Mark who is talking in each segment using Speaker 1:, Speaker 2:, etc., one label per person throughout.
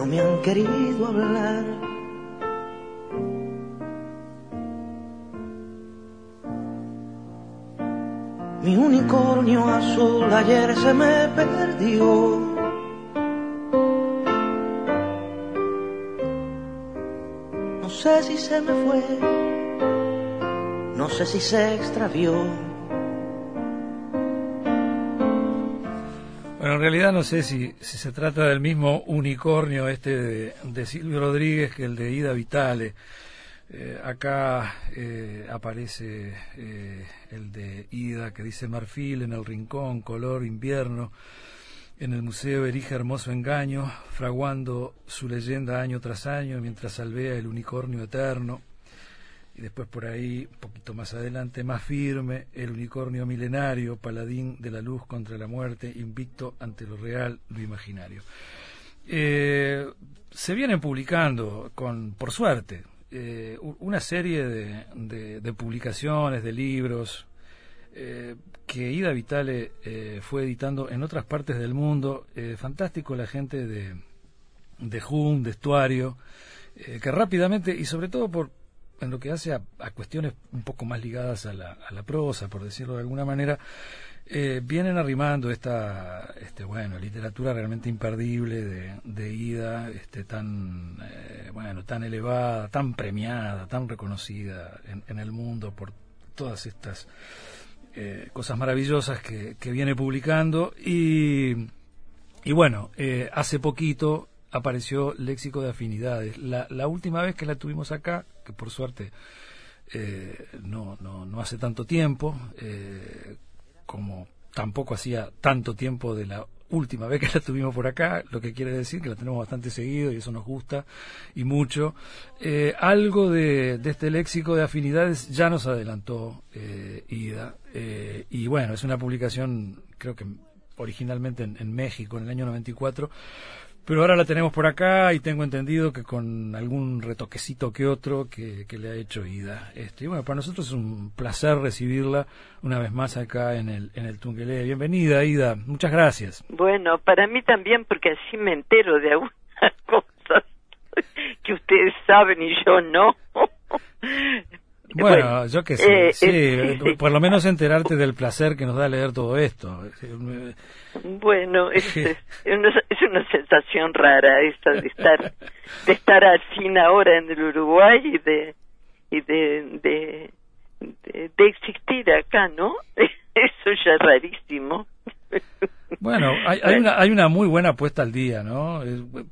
Speaker 1: no me han querido hablar. Mi unicornio azul ayer se me perdió. No sé si se me fue, no sé si se extravió.
Speaker 2: En realidad no sé si, se trata del mismo unicornio este de, Silvio Rodríguez que el de Ida Vitale. Eh, acá eh, aparece eh, el de Ida que dice Marfil en el rincón, color invierno. En el museo erige hermoso engaño, fraguando su leyenda año tras año mientras salvea el unicornio eterno y después por ahí, un poquito más adelante, más firme, el unicornio milenario, paladín de la luz contra la muerte, invicto ante lo real, lo imaginario. Eh, se vienen publicando, con, por suerte, eh, una serie de, publicaciones, de libros, eh, que Ida Vitale fue editando en otras partes del mundo. fantástico la gente de, de Hum, de Estuario, que rápidamente, y sobre todo por, en lo que hace a, cuestiones un poco más ligadas a la, a la prosa, por decirlo de alguna manera, eh, vienen arrimando esta este, bueno, literatura realmente imperdible de, ida, este, tan, eh, bueno, tan elevada, tan premiada, tan reconocida en, el mundo por todas estas eh, cosas maravillosas que, que, viene publicando. Y, y bueno, hace poquito apareció Léxico de Afinidades. La, la última vez que la tuvimos acá, que por suerte eh, no, no, no, hace tanto tiempo, eh, como tampoco hacía tanto tiempo de la última vez que la tuvimos por acá, lo que quiere decir que la tenemos bastante seguido y eso nos gusta y mucho. Eh, algo de, de, este léxico de afinidades ya nos adelantó Ida y bueno, es una publicación creo que originalmente en, en México en el año 94 pero ahora la tenemos por acá y tengo entendido que con algún retoquecito que otro que, le ha hecho Ida. Este, y bueno, para nosotros es un placer recibirla una vez más acá en el, en el Tungelé. Bienvenida, Ida. Muchas gracias.
Speaker 3: Bueno, para mí también, porque así me entero de algunas cosas que ustedes saben y yo no.
Speaker 2: Bueno, yo que sé, eh, sí, eh, por lo menos enterarte del placer que nos da leer todo esto.
Speaker 3: Bueno, es, es, una, es una sensación rara esta de estar de estar así ahora en el Uruguay y de y de, de, de existir acá, ¿no? Eso ya es rarísimo.
Speaker 2: Bueno, hay, hay, una, hay una muy buena puesta al día, ¿no?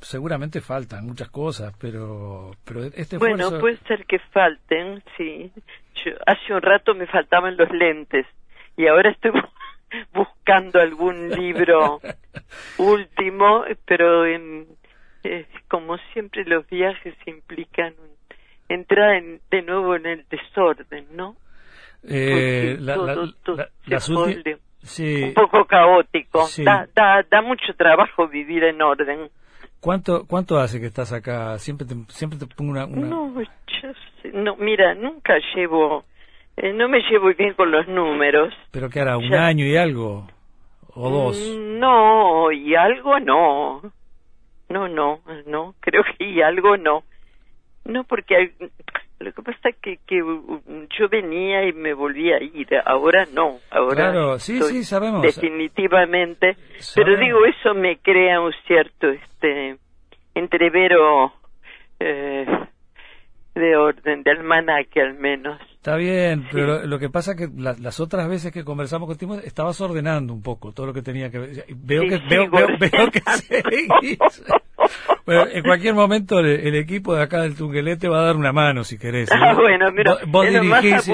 Speaker 2: seguramente faltan muchas cosas, pero, pero este
Speaker 3: Bueno, puede ser que falten, sí. hace un rato me faltaban los lentes y ahora estoy buscando algún libro último, pero en, eh, como siempre los viajes implican entrar de nuevo en el desorden, ¿no?
Speaker 2: Eh, la,
Speaker 3: un poco caótico. Da, da, da mucho trabajo vivir en orden.
Speaker 2: ¿Cuánto, ¿Cuánto hace que estás acá? Siempre te, siempre te pongo una...
Speaker 3: No, no, mira, nunca llevo... Eh, no me llevo bien con los números.
Speaker 2: ¿Pero qué hará? ¿Un año y algo? ¿O dos?
Speaker 3: Mm, no, y algo no. No, no, no, creo que y algo no. No, porque lo que pasa es que, que yo venía y me volvía a ir, ahora no, ahora
Speaker 2: claro, sí, sí, sabemos.
Speaker 3: definitivamente, pero digo, eso me crea un cierto este entrevero eh, de orden, de almanaque al menos.
Speaker 2: Está bien, pero lo, que pasa es que las otras veces que conversamos contigo estabas ordenando un poco todo lo que tenía que ver. Veo que, veo, veo, veo, que Bueno, en cualquier momento el, equipo de acá del Tunguelete va a dar una mano si querés.
Speaker 3: Ah, bueno, mira, vos, dirigís.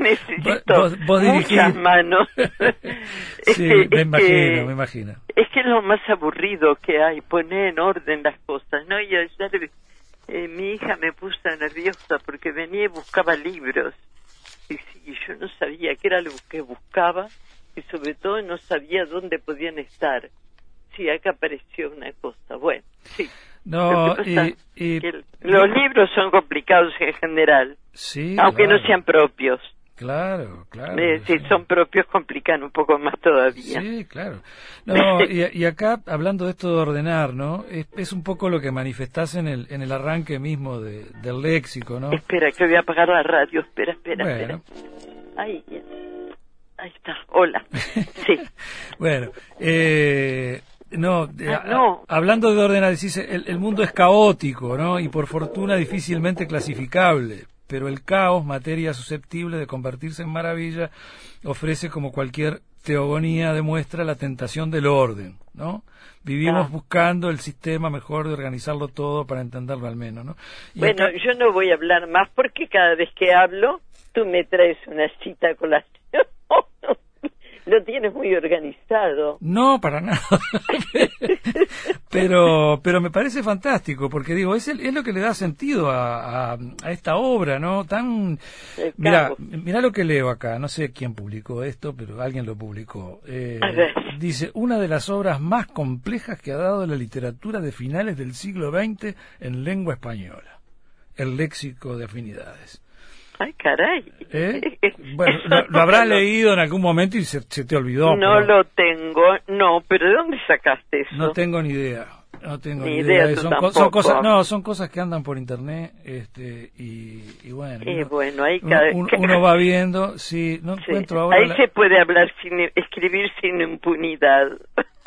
Speaker 3: Necesito muchas manos.
Speaker 2: sí, me imagino, me imagino.
Speaker 3: Es que es lo más aburrido que hay, poner en orden las cosas, ¿no? Y ayer eh, mi hija me puso nerviosa porque venía y buscaba libros. Y, y yo no sabía qué era lo que buscaba y sobre todo no sabía dónde podían estar. Sí, acá apareció una cosa. Bueno, sí.
Speaker 2: No, y,
Speaker 3: los libros son complicados en general,
Speaker 2: sí,
Speaker 3: aunque no sean propios.
Speaker 2: Claro, claro.
Speaker 3: Eh, si son propios complican un poco más todavía.
Speaker 2: Sí, claro. No, y, acá, hablando de esto de ordenar, ¿no? Es, un poco lo que manifestás en el, en el arranque mismo del léxico, ¿no?
Speaker 3: Espera, que voy a apagar la radio. Espera, espera, espera. Ahí, ahí está. Hola. Sí.
Speaker 2: bueno, eh, no, ah, hablando de ordenar, decís, el, el mundo es caótico, ¿no? Y por fortuna difícilmente clasificable pero el caos, materia susceptible de convertirse en maravilla, ofrece como cualquier teogonía demuestra la tentación del orden, ¿no? Vivimos ah. buscando el sistema mejor de organizarlo todo para entenderlo al menos, ¿no?
Speaker 3: bueno, yo no voy a hablar más porque cada vez que hablo tú me traes una cita con la lo tienes muy organizado.
Speaker 2: No, para nada. pero, pero me parece fantástico, porque digo, es, es lo que le da sentido a, a, esta obra, ¿no? Tan... Mira, mira lo que leo acá, no sé quién publicó esto, pero alguien lo publicó. Eh, dice, una de las obras más complejas que ha dado la literatura de finales del siglo XX en lengua española, el léxico de afinidades.
Speaker 3: Ay, caray.
Speaker 2: ¿Eh? Bueno, lo, habrás leído en algún momento y se, te olvidó.
Speaker 3: No lo tengo, no, pero ¿de dónde sacaste eso?
Speaker 2: No tengo ni idea. No tengo ni, idea. Son, cosas, no, son cosas que andan por internet, este, y, bueno.
Speaker 3: Y bueno, ahí
Speaker 2: uno, va viendo, sí, no encuentro ahora.
Speaker 3: Ahí se puede hablar sin, escribir sin impunidad.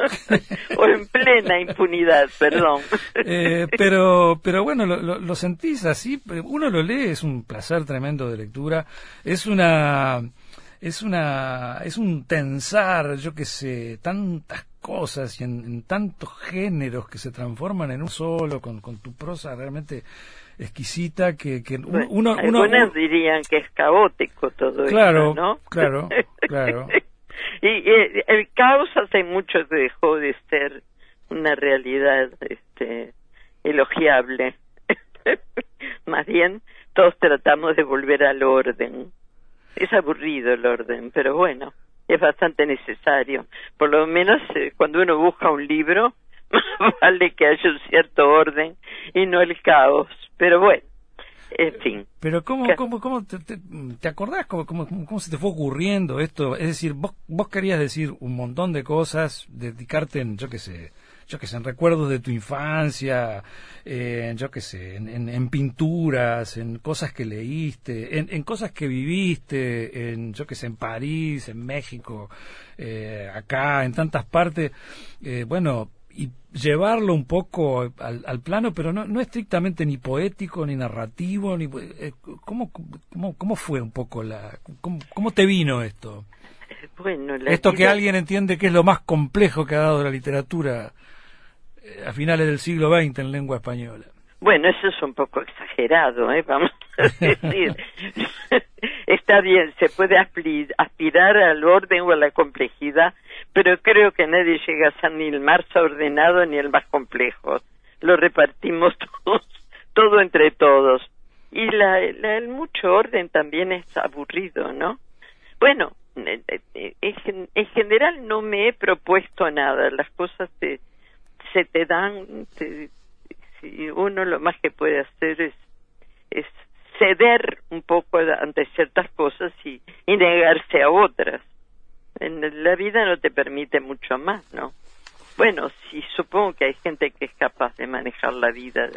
Speaker 3: o en plena impunidad, perdón.
Speaker 2: Eh, pero, pero bueno, lo, lo, sentís así, uno lo lee, es un placer tremendo de lectura, es una, es una, es un tensar, yo que sé, tantas cosas y en, tantos géneros que se transforman en un solo, con, con tu prosa realmente exquisita que, que uno,
Speaker 3: algunos dirían que es caótico todo
Speaker 2: claro,
Speaker 3: ¿no?
Speaker 2: Claro, claro.
Speaker 3: y, el caos hace mucho dejó de ser una realidad este elogiable. Más bien todos tratamos de volver al orden. Es aburrido el orden, pero bueno es bastante necesario. Por lo menos eh, cuando uno busca un libro, vale que haya un cierto orden y no el caos. Pero bueno, en fin.
Speaker 2: Pero ¿cómo, cómo, cómo te, te, acordás cómo, cómo, cómo, se te fue ocurriendo esto? Es decir, vos, vos querías decir un montón de cosas, dedicarte en, yo qué sé, yo qué sé, en recuerdos de tu infancia, en, yo qué sé, en, pinturas, en cosas que leíste, en, cosas que viviste, en, yo qué sé, en París, en México, eh, acá, en tantas partes, eh, bueno, y llevarlo un poco al, plano, pero no, no estrictamente ni poético, ni narrativo, ni eh, ¿cómo, cómo, ¿cómo fue un poco la, cómo, cómo te vino esto?
Speaker 3: Bueno,
Speaker 2: esto que alguien entiende que es lo más complejo que ha dado la literatura eh, a finales del siglo XX en lengua española.
Speaker 3: Bueno, eso es un poco exagerado, ¿eh? vamos a decir. Está bien, se puede aspirar al orden o a la complejidad, pero creo que nadie llega a ser ni el más ordenado ni el más complejo. Lo repartimos todos, todo entre todos. Y la, el mucho orden también es aburrido, ¿no? Bueno, eh, eh, en, en general no me he propuesto nada, las cosas se se te dan, si uno lo más que puede hacer es, ceder un poco ante ciertas cosas y, y negarse a otras. En la vida no te permite mucho más, ¿no? Bueno, sí, supongo que hay gente que es capaz de manejar la vida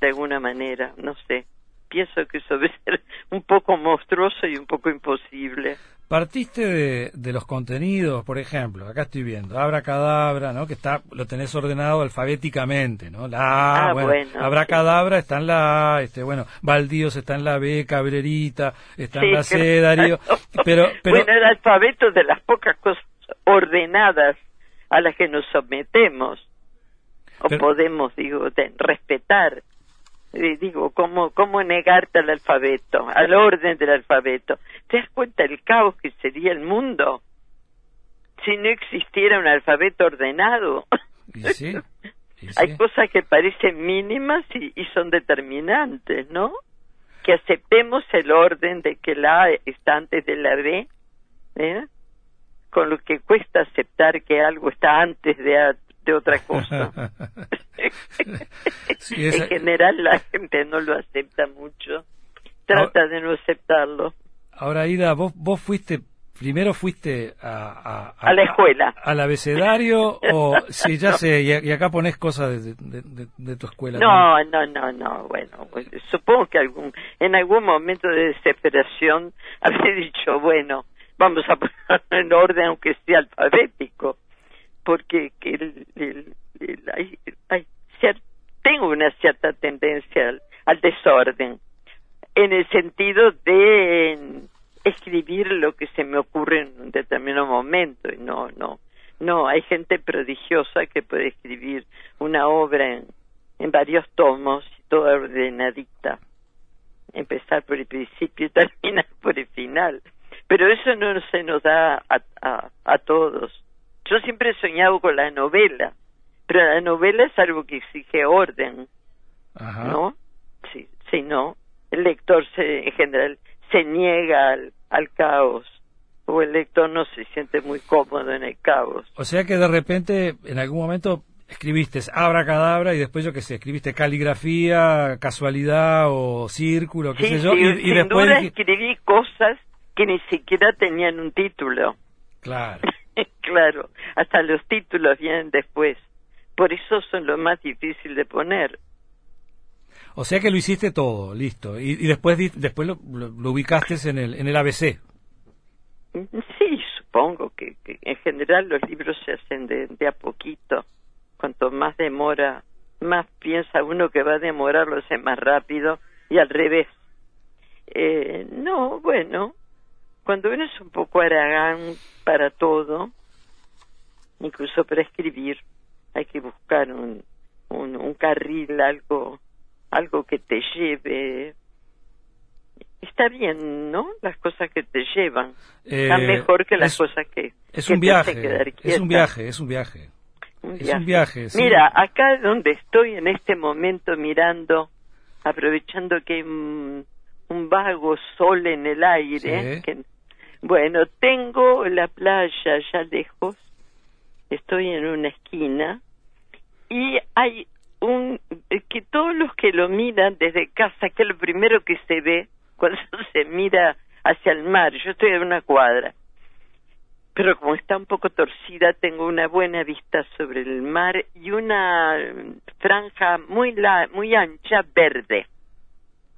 Speaker 3: de alguna manera, no sé. Pienso que eso debe ser un poco monstruoso y un poco imposible.
Speaker 2: Partiste de, de, los contenidos, por ejemplo, acá estoy viendo, Abra Cadabra, ¿no? Que está, lo tenés ordenado alfabéticamente, ¿no? La
Speaker 3: ah, bueno,
Speaker 2: Abra Cadabra está en la A, este, bueno, Baldíos está en la B, Cabrerita está en la C, Darío, pero, pero...
Speaker 3: Bueno, el alfabeto de las pocas cosas ordenadas a las que nos sometemos. o podemos, digo, respetar. Digo, ¿cómo, ¿cómo negarte al alfabeto, al orden del alfabeto? ¿Te das cuenta del caos que sería el mundo si no existiera un alfabeto ordenado? Hay cosas que parecen mínimas y, y son determinantes, ¿no? Que aceptemos el orden de que la A está antes de la B, ¿eh? con lo que cuesta aceptar que algo está antes de, de otra cosa. En general la gente no lo acepta mucho, trata de no aceptarlo.
Speaker 2: Ahora, Ida, vos, vos fuiste, primero fuiste a,
Speaker 3: a, la escuela.
Speaker 2: ¿Al abecedario o si ya sé, y, acá pones cosas de, de, tu escuela?
Speaker 3: No, no, no, no, bueno, pues, supongo que algún, en algún momento de desesperación habré dicho, bueno, vamos a ponerlo en orden aunque sea alfabético, porque el, hay, tengo una cierta tendencia al, desorden, en el sentido de escribir lo que se me ocurre en un determinado momento y no, no, no, hay gente prodigiosa que puede escribir una obra en, varios tomos, toda ordenadita, empezar por el principio y terminar por el final pero eso no se nos da a, a, todos. Yo siempre he soñado con la novela, pero la novela es algo que exige orden, ¿no? Sí, si no, el lector se, en general se niega al, al caos o el lector no se siente muy cómodo en el caos.
Speaker 2: O sea que de repente, en algún momento, escribiste abracadabra y después yo qué sé, escribiste caligrafía, casualidad o círculo, qué sé yo,
Speaker 3: y, y después escribí cosas que ni siquiera tenían un título.
Speaker 2: Claro.
Speaker 3: claro, hasta los títulos vienen después. Por eso son lo más difícil de poner.
Speaker 2: O sea que lo hiciste todo, listo. Y, después después lo, ubicaste en el, en el ABC.
Speaker 3: Sí, supongo que, en general los libros se hacen de, de, a poquito. Cuanto más demora, más piensa uno que va a demorar, lo hace más rápido y al revés. Eh, no, bueno, cuando uno es un poco aragán para todo, incluso para escribir, hay que buscar un, un, carril, algo, algo que te lleve. Está bien, ¿no? Las cosas que te llevan. Están eh, mejor que las cosas que,
Speaker 2: es un viaje, Es un viaje, es un viaje. Es un viaje.
Speaker 3: Mira, acá donde estoy en este momento mirando, aprovechando que hay un, vago sol en el aire, que bueno, tengo la playa ya lejos, estoy en una esquina. Y hay un que todos los que lo miran desde casa, que es lo primero que se ve cuando se mira hacia el mar, yo estoy en una cuadra, pero como está un poco torcida, tengo una buena vista sobre el mar y una franja muy la, muy ancha verde.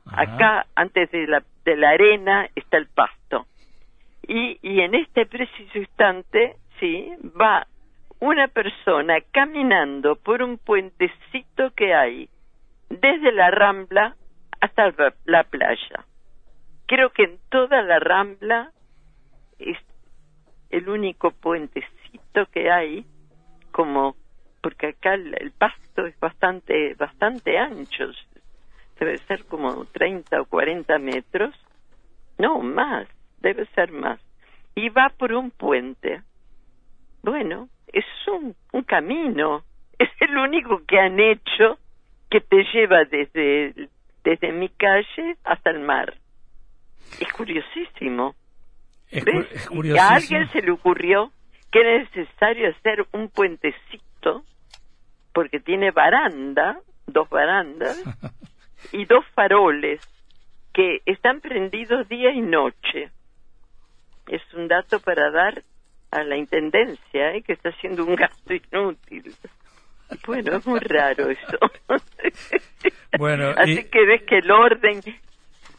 Speaker 3: Acá, antes de la, de la arena, está el pasto y, y en este preciso instante, sí, va una persona caminando por un puentecito que hay desde la rambla hasta la playa. Creo que en toda la rambla es el único puentecito que hay, como porque acá el, pasto es bastante bastante ancho, debe ser como 30 o 40 metros, no más debe ser más. Y va por un puente. Bueno, es un, un camino, es el único que han hecho que te lleva desde, desde mi calle hasta el mar. Es curiosísimo.
Speaker 2: Es, curiosísimo. a
Speaker 3: alguien se le ocurrió que era necesario hacer un puentecito porque tiene baranda, dos barandas y dos faroles que están prendidos día y noche es un dato para dar a la intendencia, ¿eh? que está haciendo un gasto inútil. Bueno, es muy raro eso.
Speaker 2: Bueno,
Speaker 3: Así que ves que el orden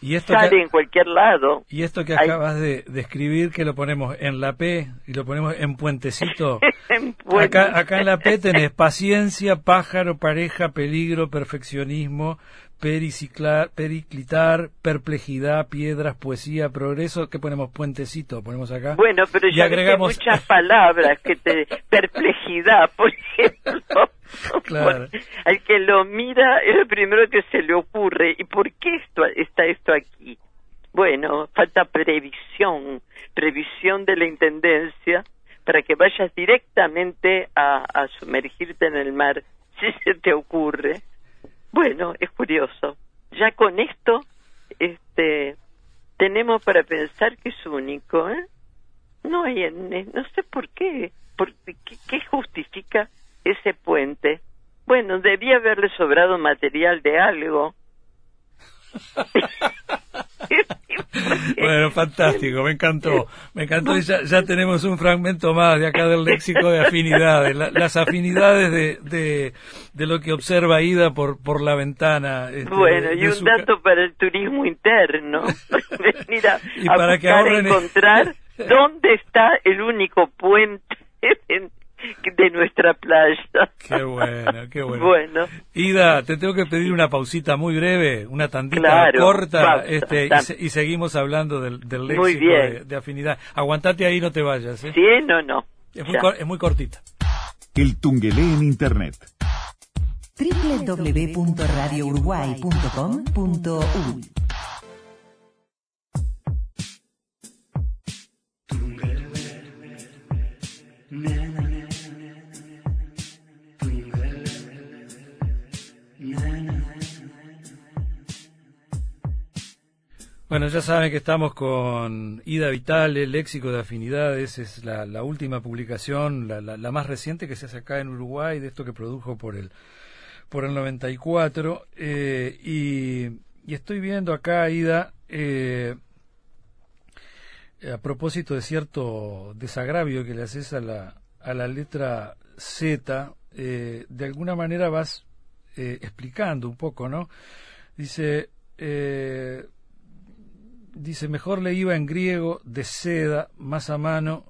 Speaker 3: y esto sale en cualquier lado.
Speaker 2: Y esto que acabas de, escribir, que lo ponemos en la P y lo ponemos en puentecito. acá, acá en la P tenés paciencia, pájaro, pareja, peligro, perfeccionismo, periciclar, periclitar, perplejidad, piedras, poesía, progreso. ¿Qué ponemos? Puentecito, ponemos acá.
Speaker 3: Bueno, pero ya agregamos muchas palabras que te perplejidad, por ejemplo.
Speaker 2: Claro.
Speaker 3: al que lo mira es lo primero que se le ocurre. ¿Y por qué esto, está esto aquí? Bueno, falta previsión, previsión de la intendencia para que vayas directamente a, a sumergirte en el mar, si se te ocurre. Bueno, es curioso. Ya con esto, este, tenemos para pensar que es único, ¿eh? No hay, no sé por qué, por, qué, qué justifica ese puente. Bueno, debía haberle sobrado material de algo.
Speaker 2: Bueno, fantástico, me encantó, me encantó y ya, tenemos un fragmento más de acá del léxico de afinidades, las afinidades de, de, lo que observa Ida por, por la ventana.
Speaker 3: Este, bueno, y un dato para el turismo interno, venir a,
Speaker 2: y para que
Speaker 3: encontrar dónde está el único puente de nuestra playa.
Speaker 2: Qué bueno, qué bueno.
Speaker 3: Bueno.
Speaker 2: Ida, te tengo que pedir una pausita muy breve, una tandita corta, este, y, seguimos hablando del, del léxico de, afinidad. Aguantate ahí, no te vayas. ¿eh?
Speaker 3: Sí, no, no.
Speaker 2: Es muy, es muy cortita.
Speaker 4: El Tungelé en Internet
Speaker 5: www.radiouruguay.com.uy
Speaker 2: Bueno, ya saben que estamos con Ida Vital, el léxico de afinidades, es la, última publicación, la, más reciente que se hace acá en Uruguay, de esto que produjo por el, por el 94. Eh, y, y, estoy viendo acá, Ida, eh, a propósito de cierto desagravio que le haces a la, a la letra Z, eh, de alguna manera vas explicando un poco, ¿no? Dice, dice, mejor le iba en griego de seda, más a mano,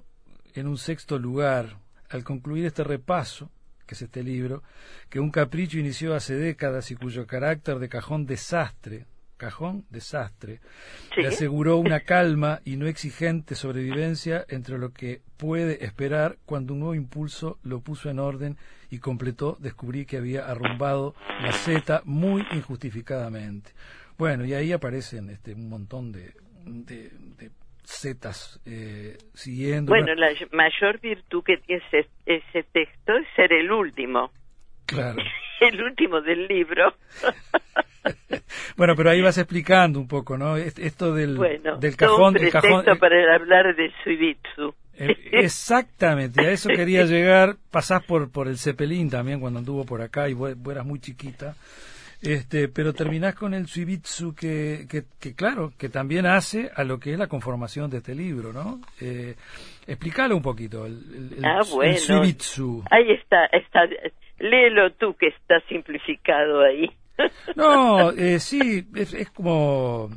Speaker 2: en un sexto lugar. Al concluir este repaso, que es este libro, que un capricho inició hace décadas y cuyo carácter de cajón desastre, cajón desastre, le aseguró una calma y no exigente sobrevivencia entre lo que puede esperar cuando un nuevo impulso lo puso en orden y completó, descubrí que había arrumbado la seta muy injustificadamente. Bueno, y ahí aparecen este, un montón de, de, zetas eh, siguiendo.
Speaker 3: Bueno, la mayor virtud que tiene ese, ese texto es ser el último.
Speaker 2: Claro.
Speaker 3: el último del libro.
Speaker 2: bueno, pero ahí vas explicando un poco, ¿no? Esto del,
Speaker 3: bueno,
Speaker 2: del cajón.
Speaker 3: del
Speaker 2: cajón
Speaker 3: para hablar de Suibitsu.
Speaker 2: Eh, exactamente, a eso quería llegar. Pasás por, por el Cepelín también cuando anduvo por acá y vos eras muy chiquita. Este, pero terminás con el suibitsu que, que, claro, que también hace a lo que es la conformación de este libro, ¿no? Eh, explícalo un poquito, el, el,
Speaker 3: ah, bueno.
Speaker 2: suibitsu.
Speaker 3: Ahí está, está, léelo tú que está simplificado ahí.
Speaker 2: No, eh, sí, es, es, como,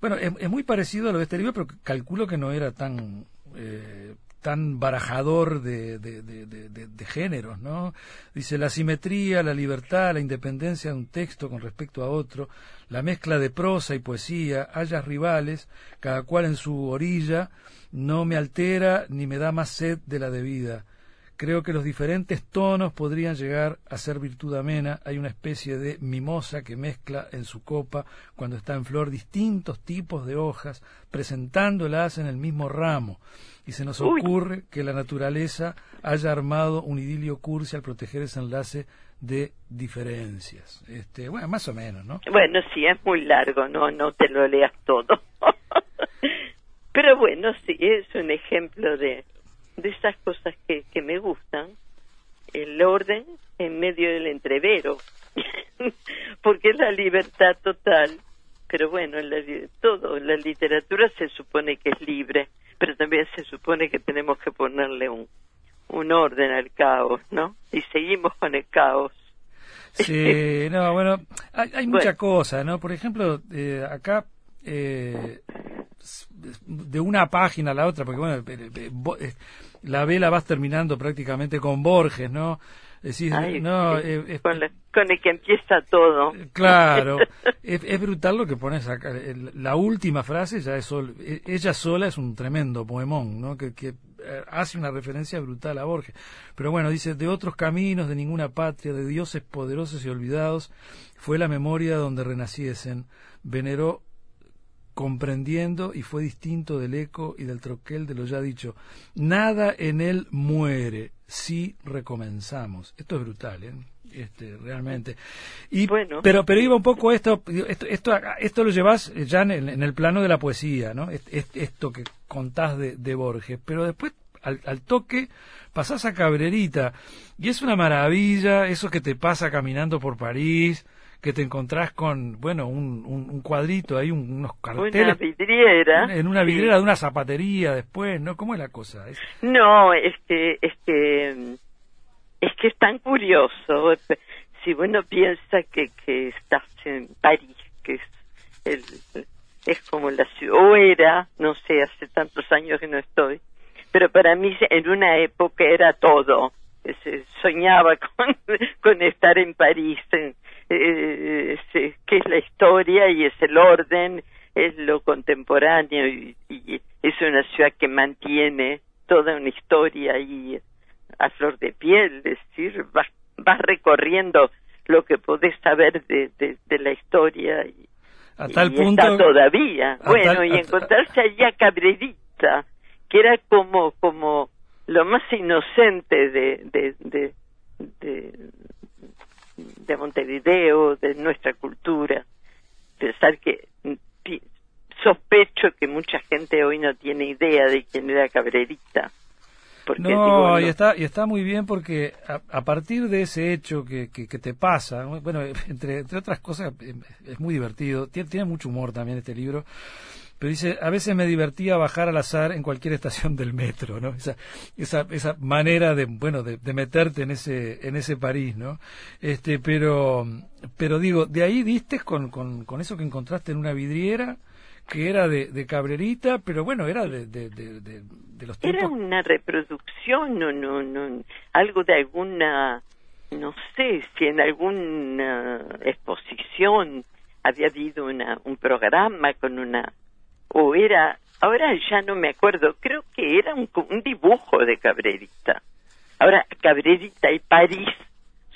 Speaker 2: bueno, es, es, muy parecido a lo de este libro, pero calculo que no era tan... Eh, tan barajador de, de, de, géneros, ¿no? Dice la simetría, la libertad, la independencia de un texto con respecto a otro, la mezcla de prosa y poesía, hayas rivales, cada cual en su orilla, no me altera ni me da más sed de la debida. Creo que los diferentes tonos podrían llegar a ser virtud amena. Hay una especie de mimosa que mezcla en su copa, cuando está en flor, distintos tipos de hojas, presentándolas en el mismo ramo. Y se nos ocurre que la naturaleza haya armado un idilio cursi al proteger ese enlace de diferencias. Este, bueno, más o menos, ¿no?
Speaker 3: Bueno, sí, es muy largo, no, no te lo leas todo. Pero bueno, sí, es un ejemplo de, de esas cosas que, que me gustan, el orden en medio del entrevero, porque es la libertad total, pero bueno, la, todo, la literatura se supone que es libre, pero también se supone que tenemos que ponerle un, un orden al caos, ¿no? Y seguimos con el caos.
Speaker 2: Sí, no, bueno, hay, hay mucha cosa, ¿no? Por ejemplo, eh, acá eh, de una página a la otra, porque bueno, eh, la vela vas terminando prácticamente con Borges, ¿no?
Speaker 3: Decís, no, eh, con, el que empieza todo.
Speaker 2: Claro, es, brutal lo que pones acá. La última frase ya es ella sola es un tremendo poemón, ¿no? Que, eh, hace una referencia brutal a Borges. Pero bueno, dice, de otros caminos, de ninguna patria, de dioses poderosos y olvidados, fue la memoria donde renaciesen, veneró comprendiendo y fue distinto del eco y del troquel de lo ya dicho. Nada en él muere si recomenzamos. Esto es brutal, ¿eh? Este, realmente. Y,
Speaker 3: Bueno.
Speaker 2: pero, pero iba un poco esto, esto, esto, esto lo llevas ya en el, en el plano de la poesía, ¿no? Est- est- Esto que contás de, de Borges, pero después al, al toque pasás a Cabrerita y es una maravilla eso que te pasa caminando por París, que te encontrás con, bueno, un, un, un cuadrito ahí, un- unos
Speaker 3: Una
Speaker 2: carteles
Speaker 3: vidriera.
Speaker 2: en una
Speaker 3: sí.
Speaker 2: vidriera de una zapatería después, ¿no? ¿Cómo es la cosa? Es-
Speaker 3: No, es que, es que, es que es tan curioso. Si uno piensa que, que estás en París, que es el, es como la ciudad, o era, no sé, hace tantos años que no estoy, pero para mí en una época era todo. Se- Soñaba con, con estar en París, en- eh, se- que es la historia y es el orden, es lo contemporáneo y, y es una ciudad que mantiene toda una historia ahí a flor de piel, es decir, vas, vas recorriendo lo que podés saber de, de, de la historia y,
Speaker 2: a tal
Speaker 3: y
Speaker 2: punto
Speaker 3: está todavía. Bueno,
Speaker 2: tal-
Speaker 3: y encontrarse allí a Cabrerita, que era como como lo más inocente de de, de, de, de Montevideo, de nuestra cultura. Pensar que sospecho que mucha gente hoy no tiene idea de quién era Cabrerita. Porque
Speaker 2: No,
Speaker 3: digo,
Speaker 2: y
Speaker 3: no-
Speaker 2: está y está muy bien porque a, a partir de ese hecho que, que, que te pasa, bueno, entre, entre otras cosas, es muy divertido, tiene, tiene mucho humor también este libro, pero dice, a veces me divertía bajar al azar en cualquier estación del metro, ¿no? Esa, esa, esa manera de, bueno, de, de meterte en ese, en ese París, ¿no? Este, pero, pero digo, de ahí diste con, con, con eso que encontraste en una vidriera, que era de, de cabrerita, pero bueno, era de, de, de, los
Speaker 3: Era
Speaker 2: tiempos
Speaker 3: una reproducción, no, no, no, algo de alguna, no sé si en alguna exposición había habido una, un programa con una, o era, ahora ya no me acuerdo, creo que era un, dibujo de Cabrerita. Ahora, Cabrerita y París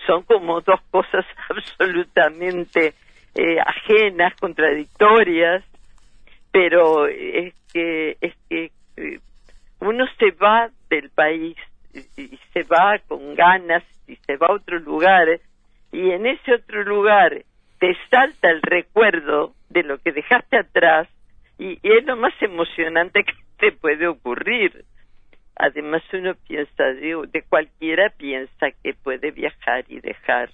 Speaker 3: son como dos cosas absolutamente eh, ajenas, contradictorias, pero es que, es que eh, uno se va del país y se va con ganas y se va a otro lugar y en ese otro lugar te salta el recuerdo de lo que dejaste atrás y, es lo más emocionante que te puede ocurrir. Además uno piensa, de, de cualquiera piensa que puede viajar y dejar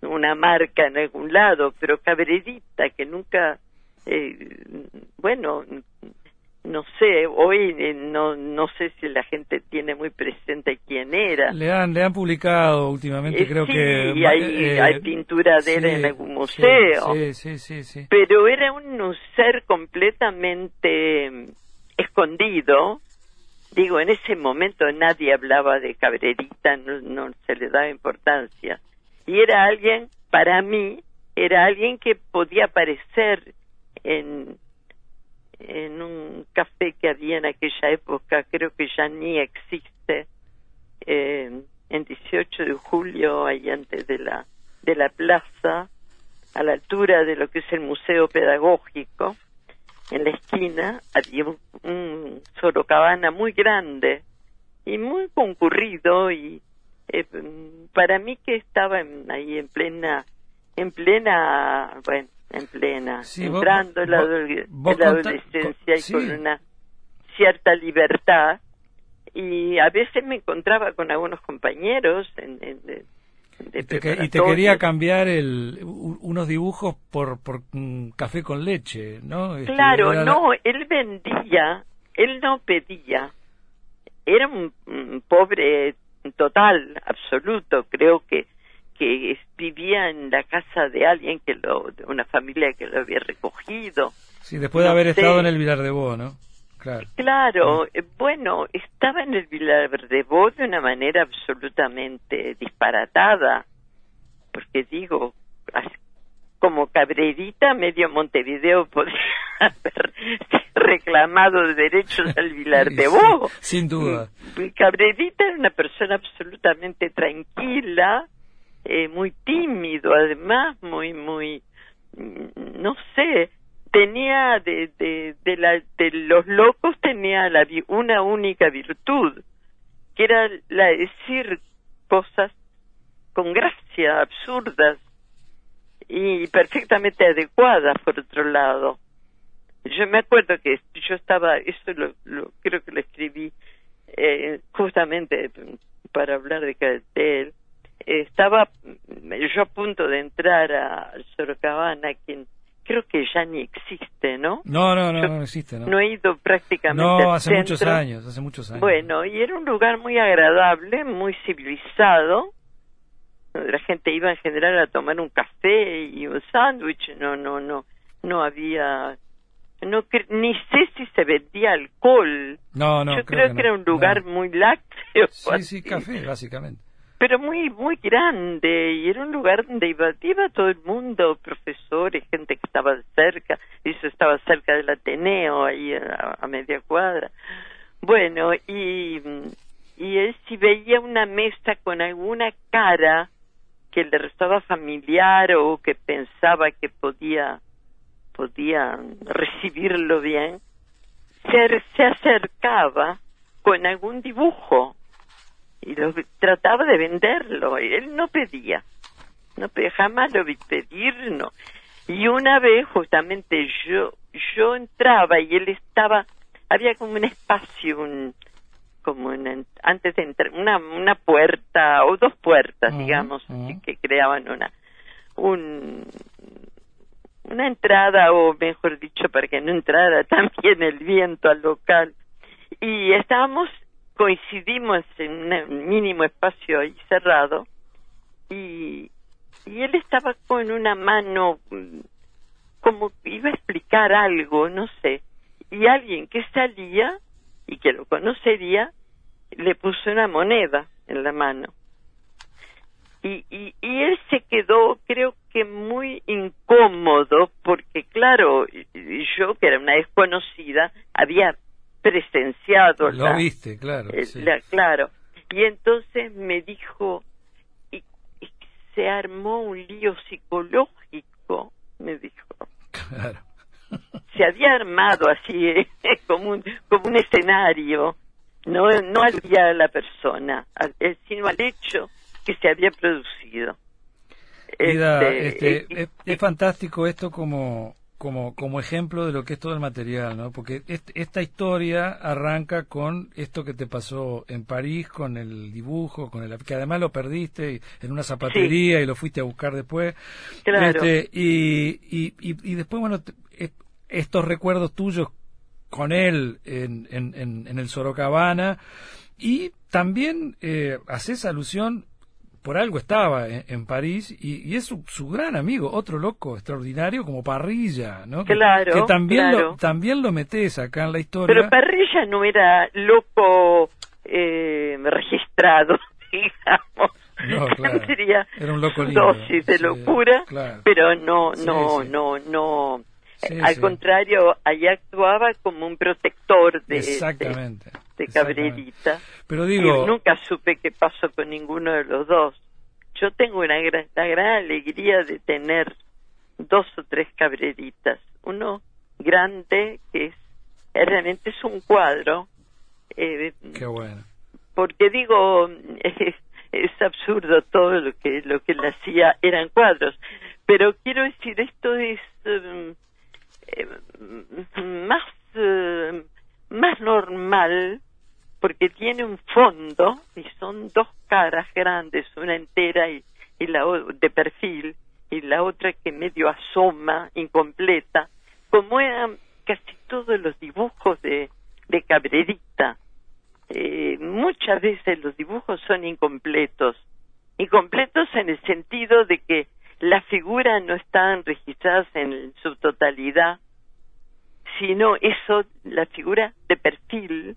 Speaker 3: una marca en algún lado, pero Cabrerita, que nunca, eh, bueno, no sé, hoy eh, no, no sé si la gente tiene muy presente quién era.
Speaker 2: Le han, le han publicado últimamente,
Speaker 3: Eh,
Speaker 2: creo
Speaker 3: sí,
Speaker 2: que...
Speaker 3: y hay,
Speaker 2: eh,
Speaker 3: hay pintura de él
Speaker 2: sí,
Speaker 3: en algún museo.
Speaker 2: Sí, sí, sí, sí.
Speaker 3: Pero era un ser completamente mm, escondido. Digo, en ese momento nadie hablaba de Cabrerita, no, no se le daba importancia. Y era alguien, para mí, era alguien que podía aparecer en, en un café que había en aquella época, creo que ya ni existe, eh, en 18 de julio, ahí antes de la, de la plaza, a la altura de lo que es el Museo Pedagógico, en la esquina había un, sorocabana muy grande y muy concurrido y eh, para mí que estaba en- ahí en plena, en plena, bueno, en plena,
Speaker 2: Sí, vos-
Speaker 3: entrando en la,
Speaker 2: vos-
Speaker 3: en adolescencia y
Speaker 2: sí.
Speaker 3: con una cierta libertad y a veces me encontraba con algunos compañeros en, en- de, de
Speaker 2: Y te, y quería cambiar el, unos dibujos por, por mm, café con leche, ¿no? Este,
Speaker 3: Claro,
Speaker 2: la-
Speaker 3: no, él vendía, él no pedía. Era un, un pobre total, absoluto. Creo que que vivía en la casa de alguien que lo, de una familia que lo había recogido.
Speaker 2: Sí, después de
Speaker 3: no
Speaker 2: haber
Speaker 3: sé.
Speaker 2: estado en el Vilar de Bo, ¿no? Claro.
Speaker 3: Claro, eh, bueno, estaba en el Vilar de Bo de una manera absolutamente disparatada, porque digo, como cabrerita medio Montevideo podría haber reclamado de derechos al Vilar de Bo.
Speaker 2: Sin duda.
Speaker 3: Cabrerita era una persona absolutamente tranquila, eh, muy tímido, además, muy, muy, mm, no sé, tenía de, de, de, la, de los locos tenía la, una única virtud, que era la de decir cosas con gracia, absurdas y perfectamente adecuadas, por otro lado. Yo me acuerdo que yo estaba, eso lo, lo creo que lo escribí eh, justamente para hablar de Cadetel, estaba yo a punto de entrar a Sorocabana, quien creo que ya ni existe, ¿no?
Speaker 2: No, no, no, no existe, ¿no?
Speaker 3: No he ido prácticamente
Speaker 2: No,
Speaker 3: al
Speaker 2: hace muchos
Speaker 3: centro.
Speaker 2: años, hace muchos años.
Speaker 3: Bueno, y era un lugar muy agradable, muy civilizado. La gente iba en general a tomar un café y un sándwich. No, no, no, no había, no ni sé si se vendía alcohol.
Speaker 2: No, no,
Speaker 3: Yo
Speaker 2: creo
Speaker 3: creo,
Speaker 2: que
Speaker 3: que,
Speaker 2: no,
Speaker 3: era un lugar
Speaker 2: no.
Speaker 3: muy lácteo.
Speaker 2: Sí, sí, café, básicamente.
Speaker 3: Pero muy, muy grande y era un lugar donde iba, todo el mundo, profesores, gente que estaba cerca, y eso estaba cerca del Ateneo, ahí a, a media cuadra. Bueno, y, y él si veía una mesa con alguna cara que le resultaba familiar o que pensaba que podía, podía recibirlo bien, se, se acercaba con algún dibujo y lo, trataba de venderlo y él no pedía no pedía jamás lo vi pedir no y una vez justamente yo yo entraba y él estaba había como un espacio un como una, antes de entrar una una puerta o dos puertas digamos
Speaker 2: ujú.
Speaker 3: que, que creaban una un una entrada o mejor dicho para que no entrara también el viento al local y estábamos coincidimos en un mínimo espacio ahí cerrado y, y él estaba con una mano mm, como iba a explicar algo, no sé, y alguien que salía y que lo conocería le puso una moneda en la mano. Y, y, y él se quedó, creo que muy incómodo, porque claro, yo que era una desconocida, había presenciado
Speaker 2: Lo
Speaker 3: la,
Speaker 2: viste, claro.
Speaker 3: eh,
Speaker 2: sí.
Speaker 3: la- claro. Y entonces me dijo, y, y se armó un lío psicológico, me dijo.
Speaker 2: Claro.
Speaker 3: Se había armado así, eh, como, un, como un escenario, no, no al día de la persona, eh, sino al hecho que se había producido.
Speaker 2: Ida,
Speaker 3: Este,
Speaker 2: este, es, es fantástico esto como, como, como ejemplo de lo que es todo el material, ¿no? Porque est- esta historia arranca con esto que te pasó en París, con el dibujo, con el que además lo perdiste en una zapatería y lo fuiste a buscar después.
Speaker 3: Claro.
Speaker 2: Este, y, y, y, y después, bueno, estos recuerdos tuyos con él en, en, en, en el Sorocabana y también eh, haces alusión por algo estaba en, en París y, y es su, su gran amigo, otro loco extraordinario como Parrilla, ¿no?
Speaker 3: Claro,
Speaker 2: que, también
Speaker 3: claro.
Speaker 2: lo también lo metes acá en la historia.
Speaker 3: Pero Parrilla no era loco eh, registrado, digamos.
Speaker 2: No, claro.
Speaker 3: Sería
Speaker 2: Era un loco lindo,
Speaker 3: dosis de
Speaker 2: sí,
Speaker 3: locura,
Speaker 2: claro.
Speaker 3: pero no,
Speaker 2: Sí,
Speaker 3: no,
Speaker 2: sí.
Speaker 3: no, no.
Speaker 2: Sí,
Speaker 3: Al
Speaker 2: sí.
Speaker 3: contrario, ahí actuaba como un protector de,
Speaker 2: exactamente.
Speaker 3: de, de
Speaker 2: exactamente.
Speaker 3: Cabrerita.
Speaker 2: Pero digo,
Speaker 3: Y nunca supe qué pasó con ninguno de los dos. Yo tengo una gran, la gran alegría de tener dos o tres cabreritas. Uno grande, que es, realmente es un cuadro, eh,
Speaker 2: qué bueno.
Speaker 3: porque digo, es, es absurdo todo lo que, lo que él hacía, eran cuadros. Pero quiero decir, esto es em, más, em, más normal porque tiene un fondo y son dos caras grandes, una entera y, y la de perfil y la otra que medio asoma, incompleta, como eran casi todos los dibujos de, de Cabrerita. Eh, muchas veces los dibujos son incompletos, incompletos en el sentido de que las figuras no están registradas en su totalidad, sino eso, la figura de perfil,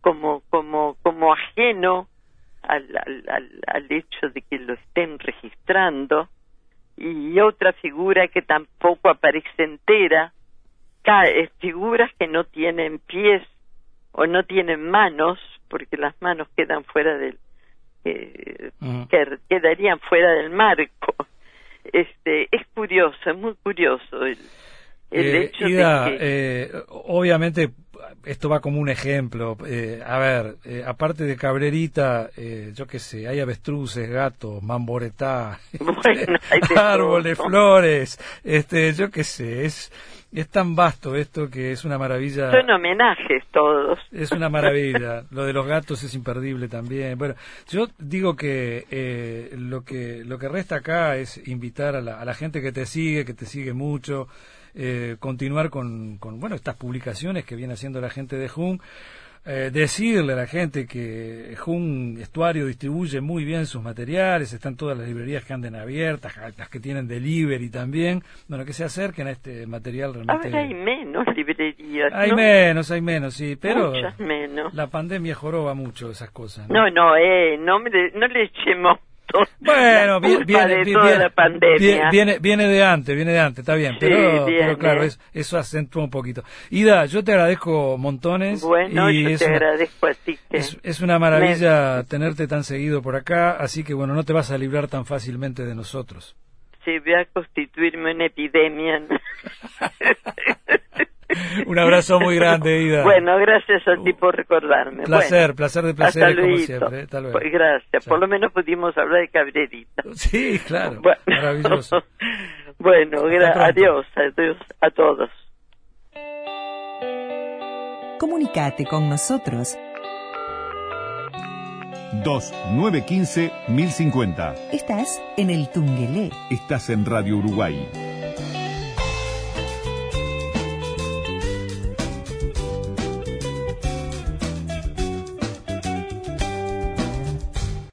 Speaker 3: como, como, como ajeno al, al, al, al hecho de que lo estén registrando, y otra figura que tampoco aparece entera, cae, figuras que no tienen pies o no tienen manos, porque las manos quedan fuera del, eh, que quedarían fuera del marco. Este, es curioso, es muy curioso el, el
Speaker 2: Eh,
Speaker 3: hecho
Speaker 2: Ida,
Speaker 3: de que
Speaker 2: eh, obviamente esto va como un ejemplo. Eh, a ver, eh, aparte de cabrerita, eh, yo qué sé, hay avestruces, gatos, mamboretá,
Speaker 3: Bueno,
Speaker 2: árboles,
Speaker 3: todo.
Speaker 2: flores, este, yo qué sé, es, es tan vasto esto que es una maravilla.
Speaker 3: son homenajes todos.
Speaker 2: Es una maravilla. Lo de los gatos es imperdible también. Bueno, yo digo que eh, lo que lo que resta acá es invitar a la, a la gente que te sigue, que te sigue mucho, eh, continuar con, con bueno estas publicaciones que viene haciendo la gente de Jun. Eh, decirle a la gente que Jun Estuario distribuye muy bien sus materiales, están todas las librerías que anden abiertas, las que tienen delivery también, bueno, que se acerquen a este material realmente.
Speaker 3: Ahora hay menos librerías.
Speaker 2: Hay
Speaker 3: ¿no?
Speaker 2: menos, hay menos, sí, pero
Speaker 3: Muchas menos.
Speaker 2: la pandemia joroba mucho esas cosas. ¿no?
Speaker 3: No, no, eh, no, me no le echemos
Speaker 2: Bueno, viene,
Speaker 3: toda
Speaker 2: bien-
Speaker 3: la pandemia.
Speaker 2: viene, viene de antes, viene de antes, está bien,
Speaker 3: Sí,
Speaker 2: pero,
Speaker 3: viene.
Speaker 2: pero claro, es- eso acentúa un poquito. Ida, yo te agradezco montones
Speaker 3: Bueno,
Speaker 2: y
Speaker 3: yo te
Speaker 2: una,
Speaker 3: agradezco a ti que
Speaker 2: es, es una maravilla tenerte tan seguido por acá, así que bueno, no te vas a librar tan fácilmente de nosotros.
Speaker 3: se vea constituirme una epidemia.
Speaker 2: Un abrazo muy grande, Ida.
Speaker 3: Bueno, gracias a ti por recordarme.
Speaker 2: Placer,
Speaker 3: Bueno,
Speaker 2: placer de
Speaker 3: hasta
Speaker 2: placer como
Speaker 3: luego.
Speaker 2: siempre. Hasta luego.
Speaker 3: Pues gracias,
Speaker 2: Chao.
Speaker 3: por lo menos pudimos hablar de cabrerita.
Speaker 2: Sí, claro,
Speaker 3: Bueno.
Speaker 2: maravilloso.
Speaker 3: bueno, adiós, adiós a todos.
Speaker 5: Comunicate con nosotros.
Speaker 4: 2915 1050.
Speaker 5: Estás en el Tungelé.
Speaker 4: Estás en Radio Uruguay.